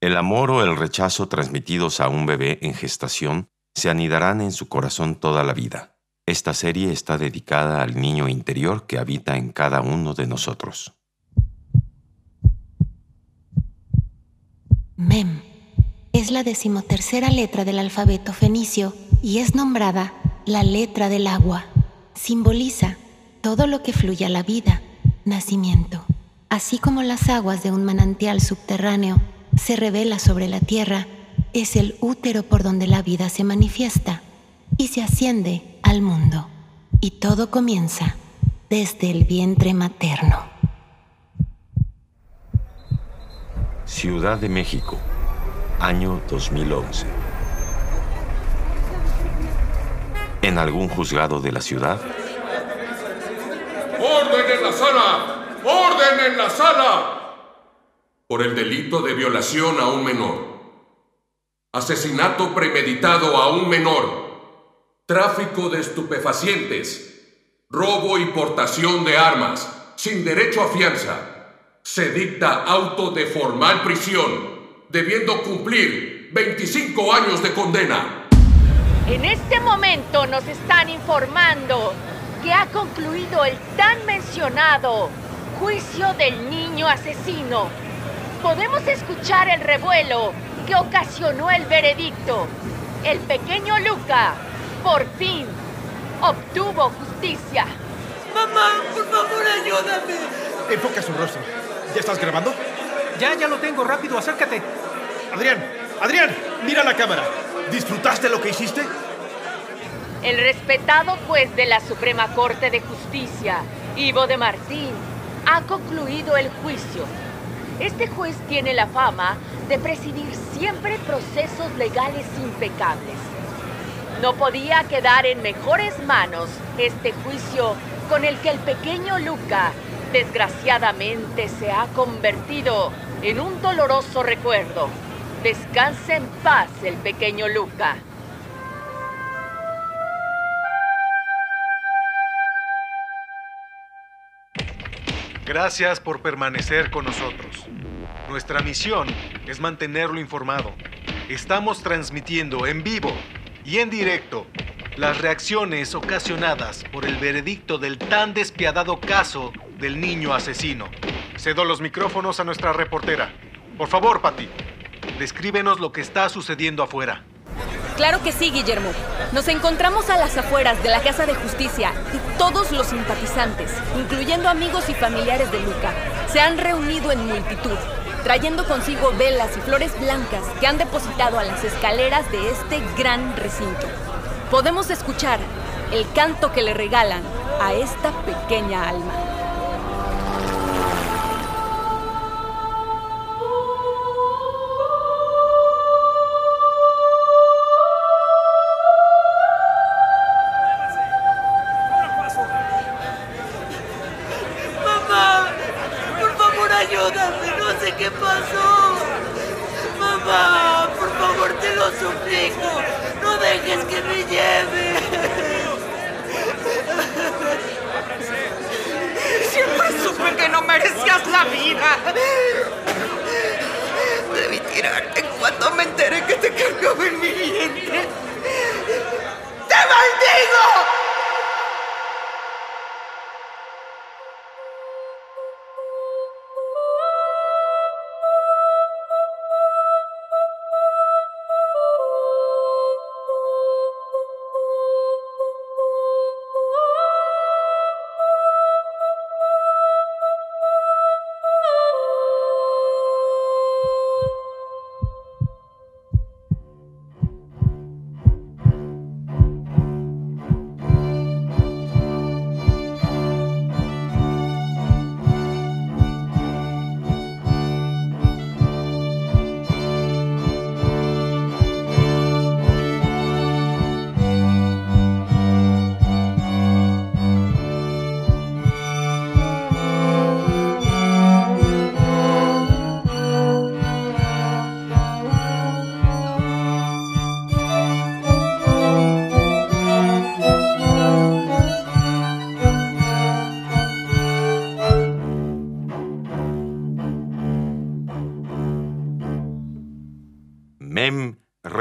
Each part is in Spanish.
El amor o el rechazo transmitidos a un bebé en gestación se anidarán en su corazón toda la vida. Esta serie está dedicada al niño interior que habita en cada uno de nosotros. Mem es la decimotercera letra del alfabeto fenicio y es nombrada la letra del agua. Simboliza todo lo que fluye a la vida, nacimiento. Así como las aguas de un manantial subterráneo se revela sobre la tierra, es el útero por donde la vida se manifiesta y se asciende al mundo. Y todo comienza desde el vientre materno. Ciudad de México, año 2011. ¿En algún juzgado de la ciudad? ¡Orden en la sala! ¡Orden en la sala! Por el delito de violación a un menor. Asesinato premeditado a un menor. Tráfico de estupefacientes. Robo y portación de armas. Sin derecho a fianza. Se dicta auto de formal prisión. Debiendo cumplir 25 años de condena. En este momento nos están informando que ha concluido el tan mencionado juicio del niño asesino. Podemos escuchar el revuelo que ocasionó el veredicto. El pequeño Luca, por fin, obtuvo justicia. Mamá, por favor, ayúdame. Enfoca su rostro. ¿Ya estás grabando? Ya, ya lo tengo. Rápido, acércate. Adrián, Adrián, mira la cámara. ¿Disfrutaste lo que hiciste? El respetado juez de la Suprema Corte de Justicia, Ivo de Martín, ha concluido el juicio. Este juez tiene la fama de presidir siempre procesos legales impecables. No podía quedar en mejores manos este juicio con el que el pequeño Luca desgraciadamente se ha convertido en un doloroso recuerdo. Descanse en paz el pequeño Luca. Gracias por permanecer con nosotros. Nuestra misión es mantenerlo informado. Estamos transmitiendo en vivo y en directo las reacciones ocasionadas por el veredicto del tan despiadado caso del niño asesino. Cedo los micrófonos a nuestra reportera. Por favor, Patty, descríbenos lo que está sucediendo afuera. Claro que sí, Guillermo. Nos encontramos a las afueras de la Casa de Justicia y todos los simpatizantes, incluyendo amigos y familiares de Luca, se han reunido en multitud, trayendo consigo velas y flores blancas que han depositado a las escaleras de este gran recinto. Podemos escuchar el canto que le regalan a esta pequeña alma. Cuando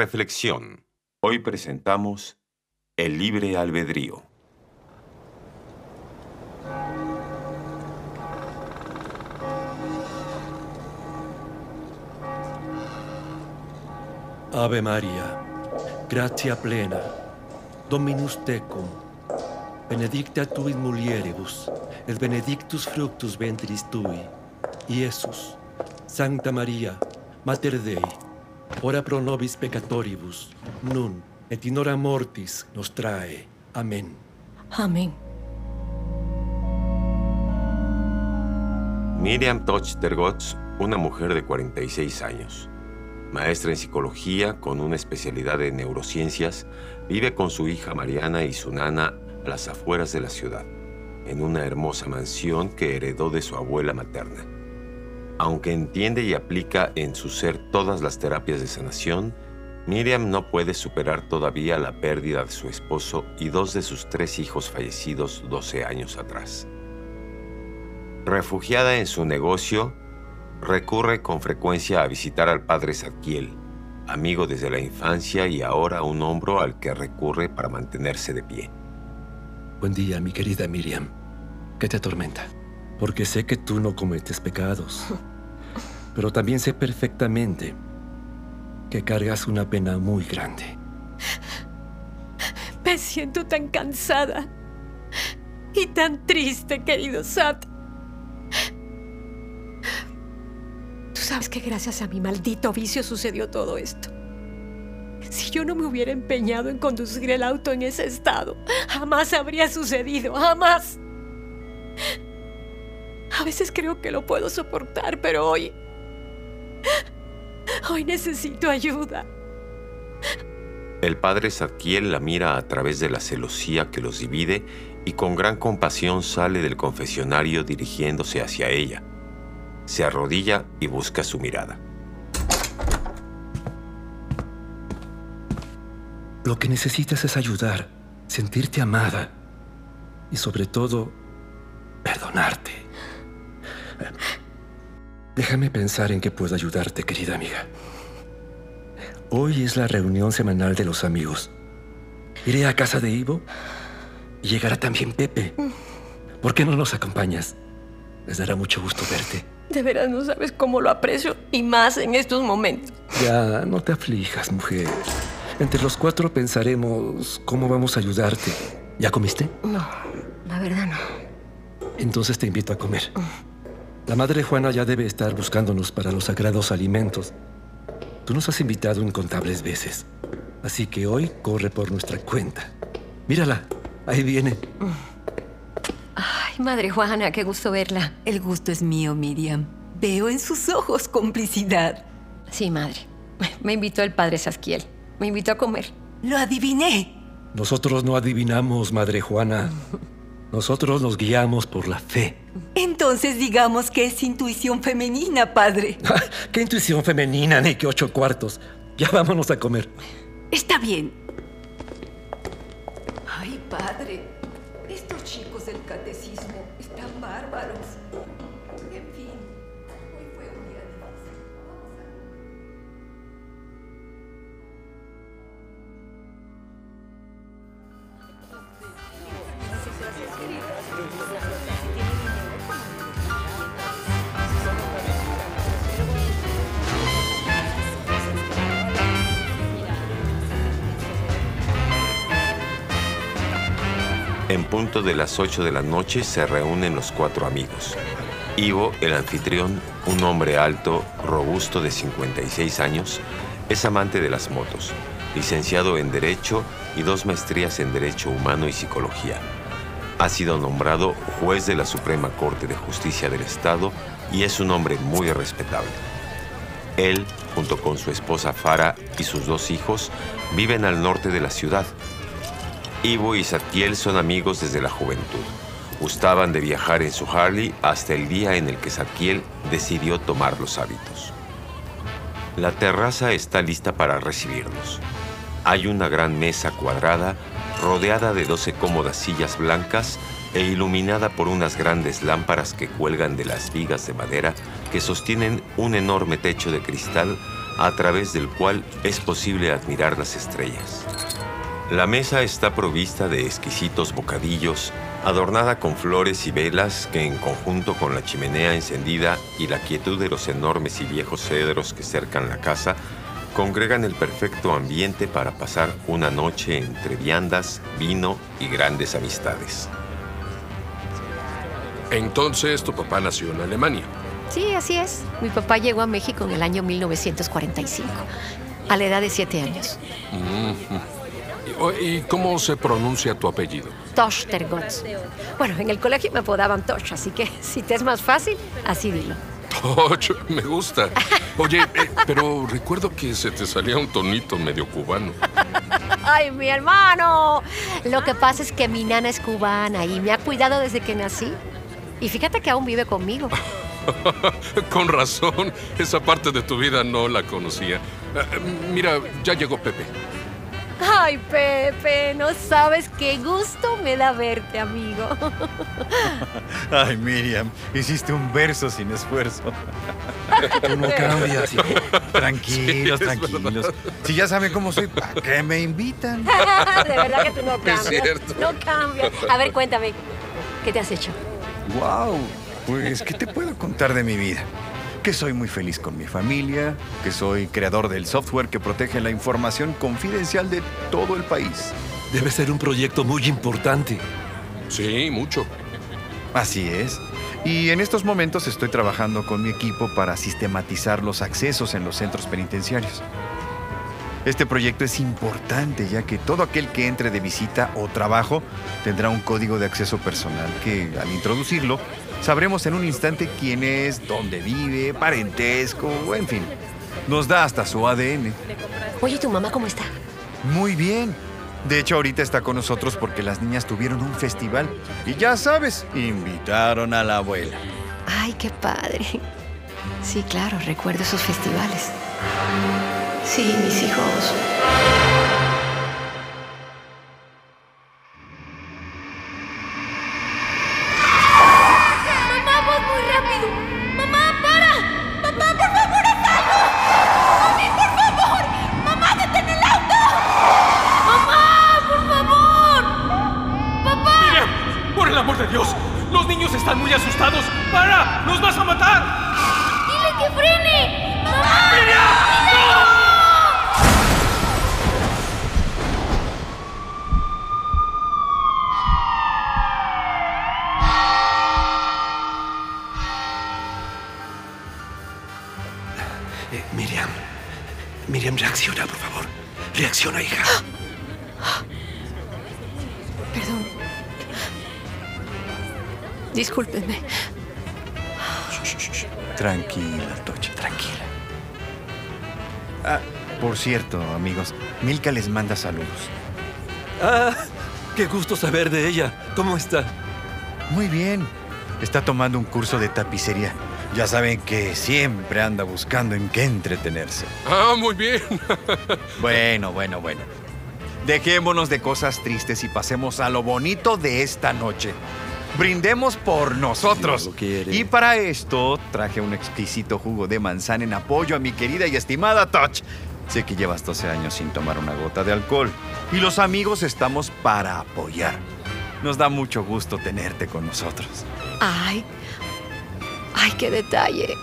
Reflexión. Hoy presentamos El libre albedrío. Ave Maria, gratia plena, Dominus tecum, benedicta tu in mulieribus, et benedictus fructus ventris tui, Iesus. Sancta Maria, Mater Dei, ora pro nobis peccatoribus, nun et in hora mortis nostrae. Amén. Amén. Miriam Toch Tergotz, una mujer de 46 años, maestra en psicología con una especialidad en neurociencias, vive con su hija Mariana y su nana a las afueras de la ciudad, en una hermosa mansión que heredó de su abuela materna. Aunque entiende y aplica en su ser todas las terapias de sanación, Miriam no puede superar todavía la pérdida de su esposo y dos de sus tres hijos fallecidos 12 años atrás. Refugiada en su negocio, recurre con frecuencia a visitar al padre Zadkiel, amigo desde la infancia y ahora un hombro al que recurre para mantenerse de pie. Buen día, mi querida Miriam. ¿Qué te atormenta? Porque sé que tú no cometes pecados. Pero también sé perfectamente que cargas una pena muy grande. Me siento tan cansada y tan triste, querido Sat. Tú sabes que gracias a mi maldito vicio sucedió todo esto. Si yo no me hubiera empeñado en conducir el auto en ese estado, jamás habría sucedido, jamás. A veces creo que lo puedo soportar, pero hoy... Hoy necesito ayuda. El padre Zadkiel la mira a través de la celosía que los divide y con gran compasión sale del confesionario dirigiéndose hacia ella. Se arrodilla y busca su mirada. Lo que necesitas es ayudar, sentirte amada y sobre todo, perdonarte. Déjame pensar en qué puedo ayudarte, querida amiga. Hoy es la reunión semanal de los amigos. Iré a casa de Ivo y llegará también Pepe. ¿Por qué no nos acompañas? Les dará mucho gusto verte. De veras no sabes cómo lo aprecio y más en estos momentos. Ya, no te aflijas, mujer. Entre los cuatro pensaremos cómo vamos a ayudarte. ¿Ya comiste? No, la verdad no. Entonces te invito a comer. La madre Juana ya debe estar buscándonos para los sagrados alimentos. Tú nos has invitado incontables veces. Así que hoy corre por nuestra cuenta. Mírala, ahí viene. Ay, madre Juana, qué gusto verla. El gusto es mío, Miriam. Veo en sus ojos complicidad. Sí, madre. Me invitó el padre Sasquiel. Me invitó a comer. Lo adiviné. Nosotros no adivinamos, madre Juana. Nosotros nos guiamos por la fe. Entonces digamos que es intuición femenina, padre. ¿Qué intuición femenina ni qué ocho cuartos? Ya vámonos a comer. Está bien. Ay, padre. En punto de las 8 de la noche se reúnen los cuatro amigos. Ivo, el anfitrión, un hombre alto, robusto de 56 años, es amante de las motos, licenciado en Derecho y dos maestrías en Derecho Humano y Psicología. Ha sido nombrado juez de la Suprema Corte de Justicia del Estado y es un hombre muy respetable. Él, junto con su esposa Farah y sus dos hijos, viven al norte de la ciudad. Ivo y Satiel son amigos desde la juventud. Gustaban de viajar en su Harley hasta el día en el que Satiel decidió tomar los hábitos. La terraza está lista para recibirlos. Hay una gran mesa cuadrada rodeada de 12 cómodas sillas blancas e iluminada por unas grandes lámparas que cuelgan de las vigas de madera que sostienen un enorme techo de cristal a través del cual es posible admirar las estrellas. La mesa está provista de exquisitos bocadillos, adornada con flores y velas que en conjunto con la chimenea encendida y la quietud de los enormes y viejos cedros que cercan la casa, congregan el perfecto ambiente para pasar una noche entre viandas, vino y grandes amistades. Entonces tu papá nació en Alemania. Sí, así es. Mi papá llegó a México en el año 1945, a la edad de siete años. ¿Y cómo se pronuncia tu apellido? Tochtergotz. Bueno, en el colegio me apodaban Toch, así que si te es más fácil, así dilo. Toch, me gusta. Oye, eh, pero recuerdo que se te salía un tonito medio cubano. Ay, mi hermano. Lo que pasa es que mi nana es cubana y me ha cuidado desde que nací. Y fíjate que aún vive conmigo. Con razón, esa parte de tu vida no la conocía. Eh, mira, ya llegó Pepe. Ay, Pepe, no sabes qué gusto me da verte, amigo. Ay, Miriam, hiciste un verso sin esfuerzo. Tú no cambias. Tranquilos, tranquilos. Si ya saben cómo soy, ¿para qué me invitan? De verdad que tú no cambias. Es cierto. No cambias. A ver, cuéntame, ¿qué te has hecho? Wow, pues, ¿qué te puedo contar de mi vida? Que soy muy feliz con mi familia, que soy creador del software que protege la información confidencial de todo el país. Debe ser un proyecto muy importante. Sí, mucho. Así es. Y en estos momentos estoy trabajando con mi equipo para sistematizar los accesos en los centros penitenciarios. Este proyecto es importante ya que todo aquel que entre de visita o trabajo tendrá un código de acceso personal que al introducirlo sabremos en un instante quién es, dónde vive, parentesco, en fin. Nos da hasta su ADN. Oye, ¿tu mamá cómo está? Muy bien. De hecho, ahorita está con nosotros porque las niñas tuvieron un festival. Y ya sabes, invitaron a la abuela. Ay, qué padre. Sí, claro, recuerdo esos festivales. Sí, mis hijos. Reacciona, por favor. Reacciona, hija. Perdón. Discúlpenme. Tranquila, Tocha, tranquila. Ah, por cierto, amigos, Milka les manda saludos. Ah, qué gusto saber de ella. ¿Cómo está? Muy bien. Está tomando un curso de tapicería. Ya saben que siempre anda buscando en qué entretenerse. Ah, muy bien. Bueno, bueno, bueno. Dejémonos de cosas tristes y pasemos a lo bonito de esta noche. Brindemos por nosotros. Y para esto traje un exquisito jugo de manzana en apoyo a mi querida y estimada Touch. Sé que llevas 12 años sin tomar una gota de alcohol. Y los amigos estamos para apoyar. Nos da mucho gusto tenerte con nosotros. Ay, ay, qué detalle.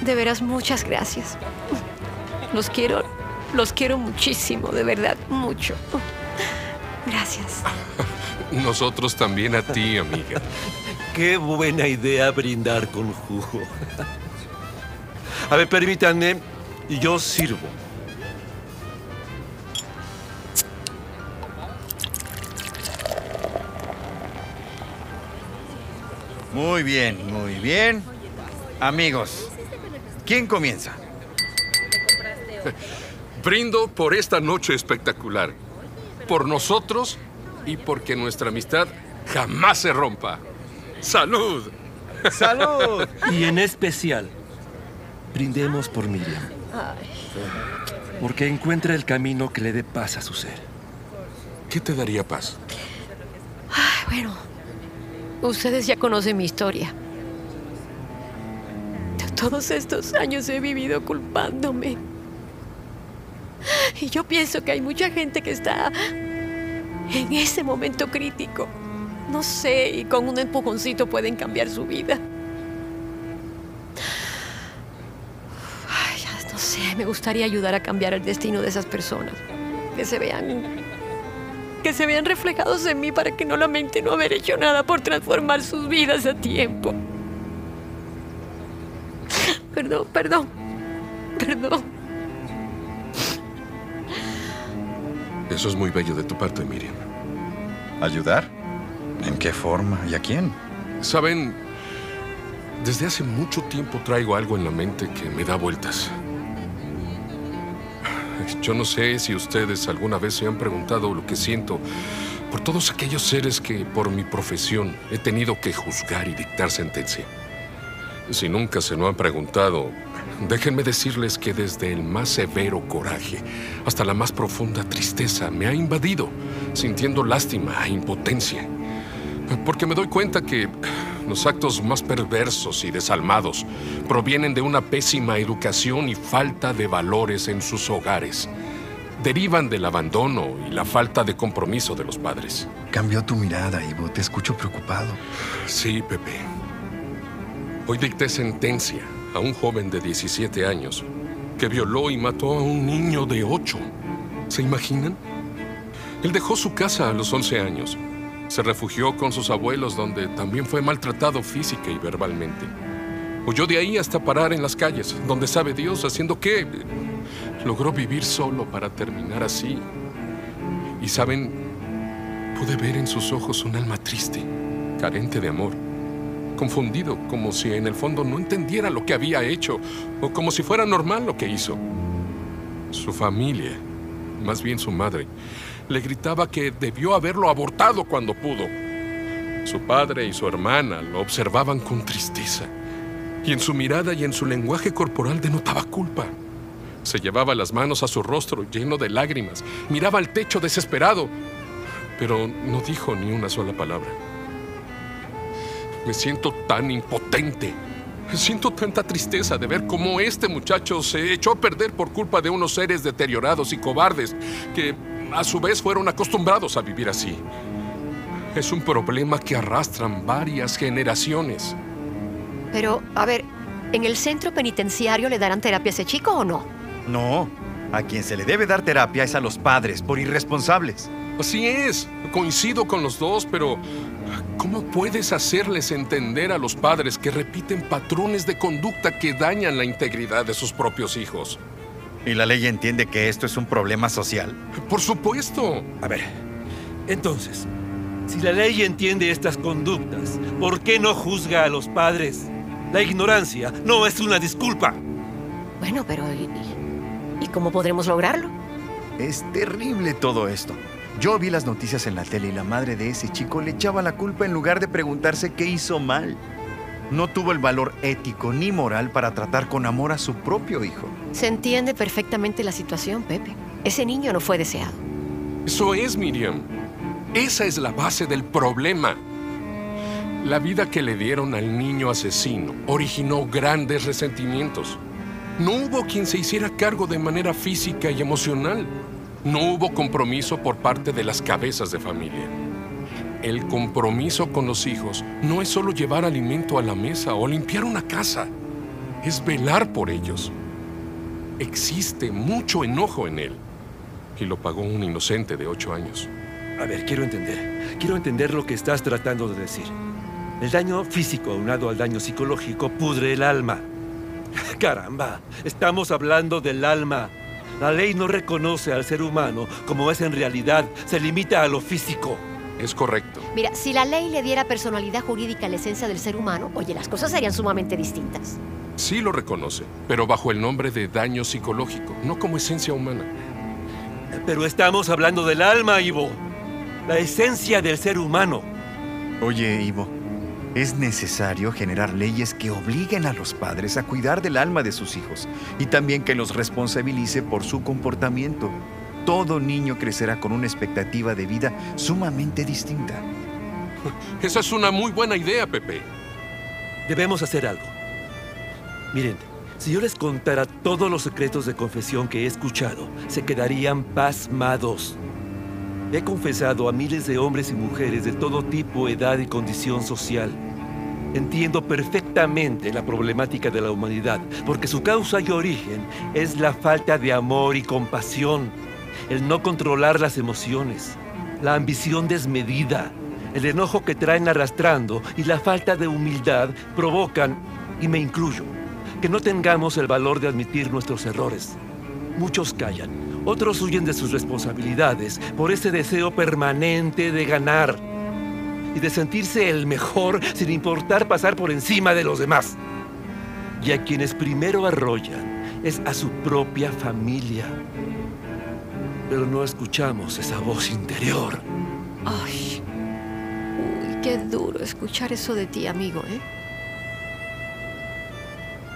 De veras, muchas gracias. Los quiero, los quiero muchísimo, de verdad, mucho. Gracias. Nosotros también a ti, amiga. Qué buena idea brindar con jugo. A ver, permítanme, yo sirvo. Muy bien, muy bien. Amigos, ¿quién comienza? Brindo por esta noche espectacular. Por nosotros y porque nuestra amistad jamás se rompa. ¡Salud! ¡Salud! Y en especial, brindemos por Miriam. Porque encuentra el camino que le dé paz a su ser. ¿Qué te daría paz? Ay, bueno, ustedes ya conocen mi historia. Todos estos años he vivido culpándome. Y yo pienso que hay mucha gente que está en ese momento crítico. No sé, y con un empujoncito pueden cambiar su vida. No sé, me gustaría ayudar a cambiar el destino de esas personas. Que se vean. Que se vean reflejados en mí para que no lamenten no haber hecho nada por transformar sus vidas a tiempo. Perdón, perdón. Perdón. Eso es muy bello de tu parte, Miriam. ¿Ayudar? ¿En qué forma y a quién? Saben, desde hace mucho tiempo traigo algo en la mente que me da vueltas. Yo no sé si ustedes alguna vez se han preguntado lo que siento por todos aquellos seres que por mi profesión he tenido que juzgar y dictar sentencia. Si nunca se lo han preguntado, déjenme decirles que desde el más severo coraje hasta la más profunda tristeza me ha invadido, sintiendo lástima e impotencia. Porque me doy cuenta que los actos más perversos y desalmados provienen de una pésima educación y falta de valores en sus hogares. Derivan del abandono y la falta de compromiso de los padres. Cambió tu mirada, Ivo. Te escucho preocupado. Sí, Pepe. Hoy dicté sentencia a un joven de 17 años que violó y mató a un niño de 8. ¿Se imaginan? Él dejó su casa a los 11 años. Se refugió con sus abuelos donde también fue maltratado física y verbalmente. Huyó de ahí hasta parar en las calles, donde sabe Dios, haciendo qué. Logró vivir solo para terminar así. Y saben, pude ver en sus ojos un alma triste, carente de amor confundido, como si en el fondo no entendiera lo que había hecho, o como si fuera normal lo que hizo. Su familia, más bien su madre, le gritaba que debió haberlo abortado cuando pudo. Su padre y su hermana lo observaban con tristeza, y en su mirada y en su lenguaje corporal denotaba culpa. Se llevaba las manos a su rostro lleno de lágrimas, miraba al techo desesperado, pero no dijo ni una sola palabra. Me siento tan impotente. Siento tanta tristeza de ver cómo este muchacho se echó a perder por culpa de unos seres deteriorados y cobardes que a su vez fueron acostumbrados a vivir así. Es un problema que arrastran varias generaciones. Pero, a ver, ¿en el centro penitenciario le darán terapia a ese chico o no? No. A quien se le debe dar terapia es a los padres, por irresponsables. Así es. Coincido con los dos, pero ¿cómo puedes hacerles entender a los padres que repiten patrones de conducta que dañan la integridad de sus propios hijos? ¿Y la ley entiende que esto es un problema social? Por supuesto. A ver, entonces, si la ley entiende estas conductas, ¿por qué no juzga a los padres? La ignorancia no es una disculpa. Bueno, pero ¿y, y cómo podremos lograrlo? Es terrible todo esto. Yo vi las noticias en la tele y la madre de ese chico le echaba la culpa en lugar de preguntarse qué hizo mal. No tuvo el valor ético ni moral para tratar con amor a su propio hijo. Se entiende perfectamente la situación, Pepe. Ese niño no fue deseado. Eso es, Miriam. Esa es la base del problema. La vida que le dieron al niño asesino originó grandes resentimientos. No hubo quien se hiciera cargo de manera física y emocional. No hubo compromiso por parte de las cabezas de familia. El compromiso con los hijos no es solo llevar alimento a la mesa o limpiar una casa, es velar por ellos. Existe mucho enojo en él y lo pagó un inocente de ocho años. A ver, quiero entender. Quiero entender lo que estás tratando de decir. El daño físico aunado al daño psicológico pudre el alma. Caramba, estamos hablando del alma. La ley no reconoce al ser humano como es en realidad, se limita a lo físico. Es correcto. Mira, si la ley le diera personalidad jurídica a la esencia del ser humano, oye, las cosas serían sumamente distintas. Sí lo reconoce, pero bajo el nombre de daño psicológico, no como esencia humana. Pero estamos hablando del alma, Ivo. La esencia del ser humano. Oye, Ivo, es necesario generar leyes que obliguen a los padres a cuidar del alma de sus hijos y también que los responsabilice por su comportamiento. Todo niño crecerá con una expectativa de vida sumamente distinta. Esa es una muy buena idea, Pepe. Debemos hacer algo. Miren, Si yo les contara todos los secretos de confesión que he escuchado, se quedarían pasmados. He confesado a miles de hombres y mujeres de todo tipo, edad y condición social. Entiendo perfectamente la problemática de la humanidad, porque su causa y origen es la falta de amor y compasión, el no controlar las emociones, la ambición desmedida, el enojo que traen arrastrando y la falta de humildad provocan, y me incluyo, que no tengamos el valor de admitir nuestros errores. Muchos callan, otros huyen de sus responsabilidades por ese deseo permanente de ganar y de sentirse el mejor sin importar pasar por encima de los demás. Y a quienes primero arrollan es a su propia familia. Pero no escuchamos esa voz interior. Ay, uy, qué duro escuchar eso de ti, amigo, ¿eh?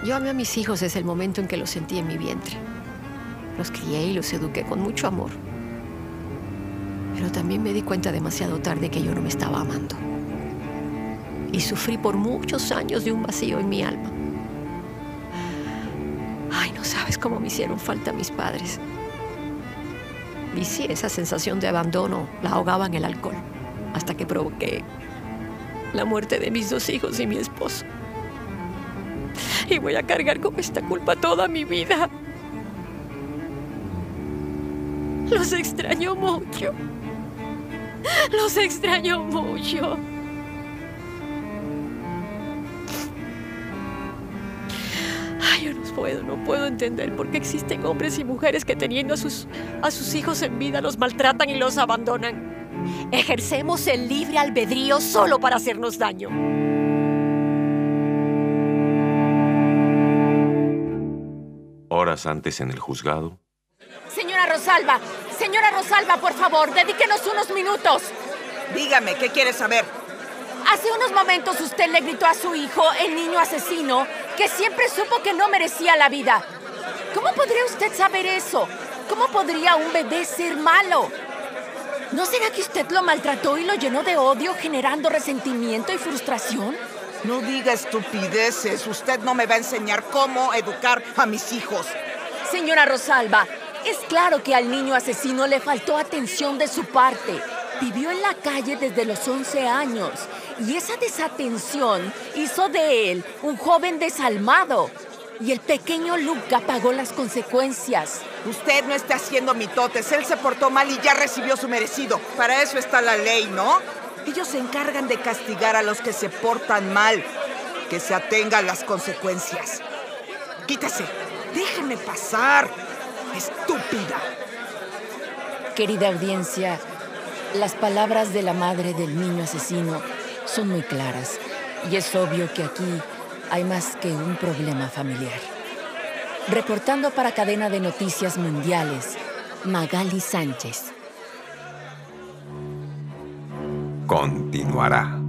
Yo amé a mis hijos desde el momento en que los sentí en mi vientre. Los crié y los eduqué con mucho amor. Pero también me di cuenta demasiado tarde que yo no me estaba amando. Y sufrí por muchos años de un vacío en mi alma. Ay, no sabes cómo me hicieron falta mis padres. Y sí, esa sensación de abandono la ahogaba en el alcohol, hasta que provoqué la muerte de mis dos hijos y mi esposo. Y voy a cargar con esta culpa toda mi vida. Los extraño mucho. Los extraño mucho. Puedo, no puedo entender por qué existen hombres y mujeres que teniendo a sus, a sus hijos en vida los maltratan y los abandonan. Ejercemos el libre albedrío solo para hacernos daño. Horas antes en el juzgado, Señora Rosalba, señora Rosalba, por favor, dedíquenos unos minutos. Dígame, ¿qué quiere saber? Hace unos momentos usted le gritó a su hijo, el niño asesino, que siempre supo que no merecía la vida. ¿Cómo podría usted saber eso? ¿Cómo podría un bebé ser malo? ¿No será que usted lo maltrató y lo llenó de odio, generando resentimiento y frustración? No diga estupideces. Usted no me va a enseñar cómo educar a mis hijos. Señora Rosalba, es claro que al niño asesino le faltó atención de su parte. Vivió en la calle desde los 11 años y esa desatención hizo de él un joven desalmado. Y el pequeño Luca pagó las consecuencias. Usted no está haciendo mitotes. Él se portó mal y ya recibió su merecido. Para eso está la ley, ¿no? Ellos se encargan de castigar a los que se portan mal. Que se atengan las consecuencias. Quítese. Déjeme pasar. Estúpida. Querida audiencia, las palabras de la madre del niño asesino son muy claras y es obvio que aquí hay más que un problema familiar. Reportando para Cadena de Noticias Mundiales, Magali Sánchez. continuará.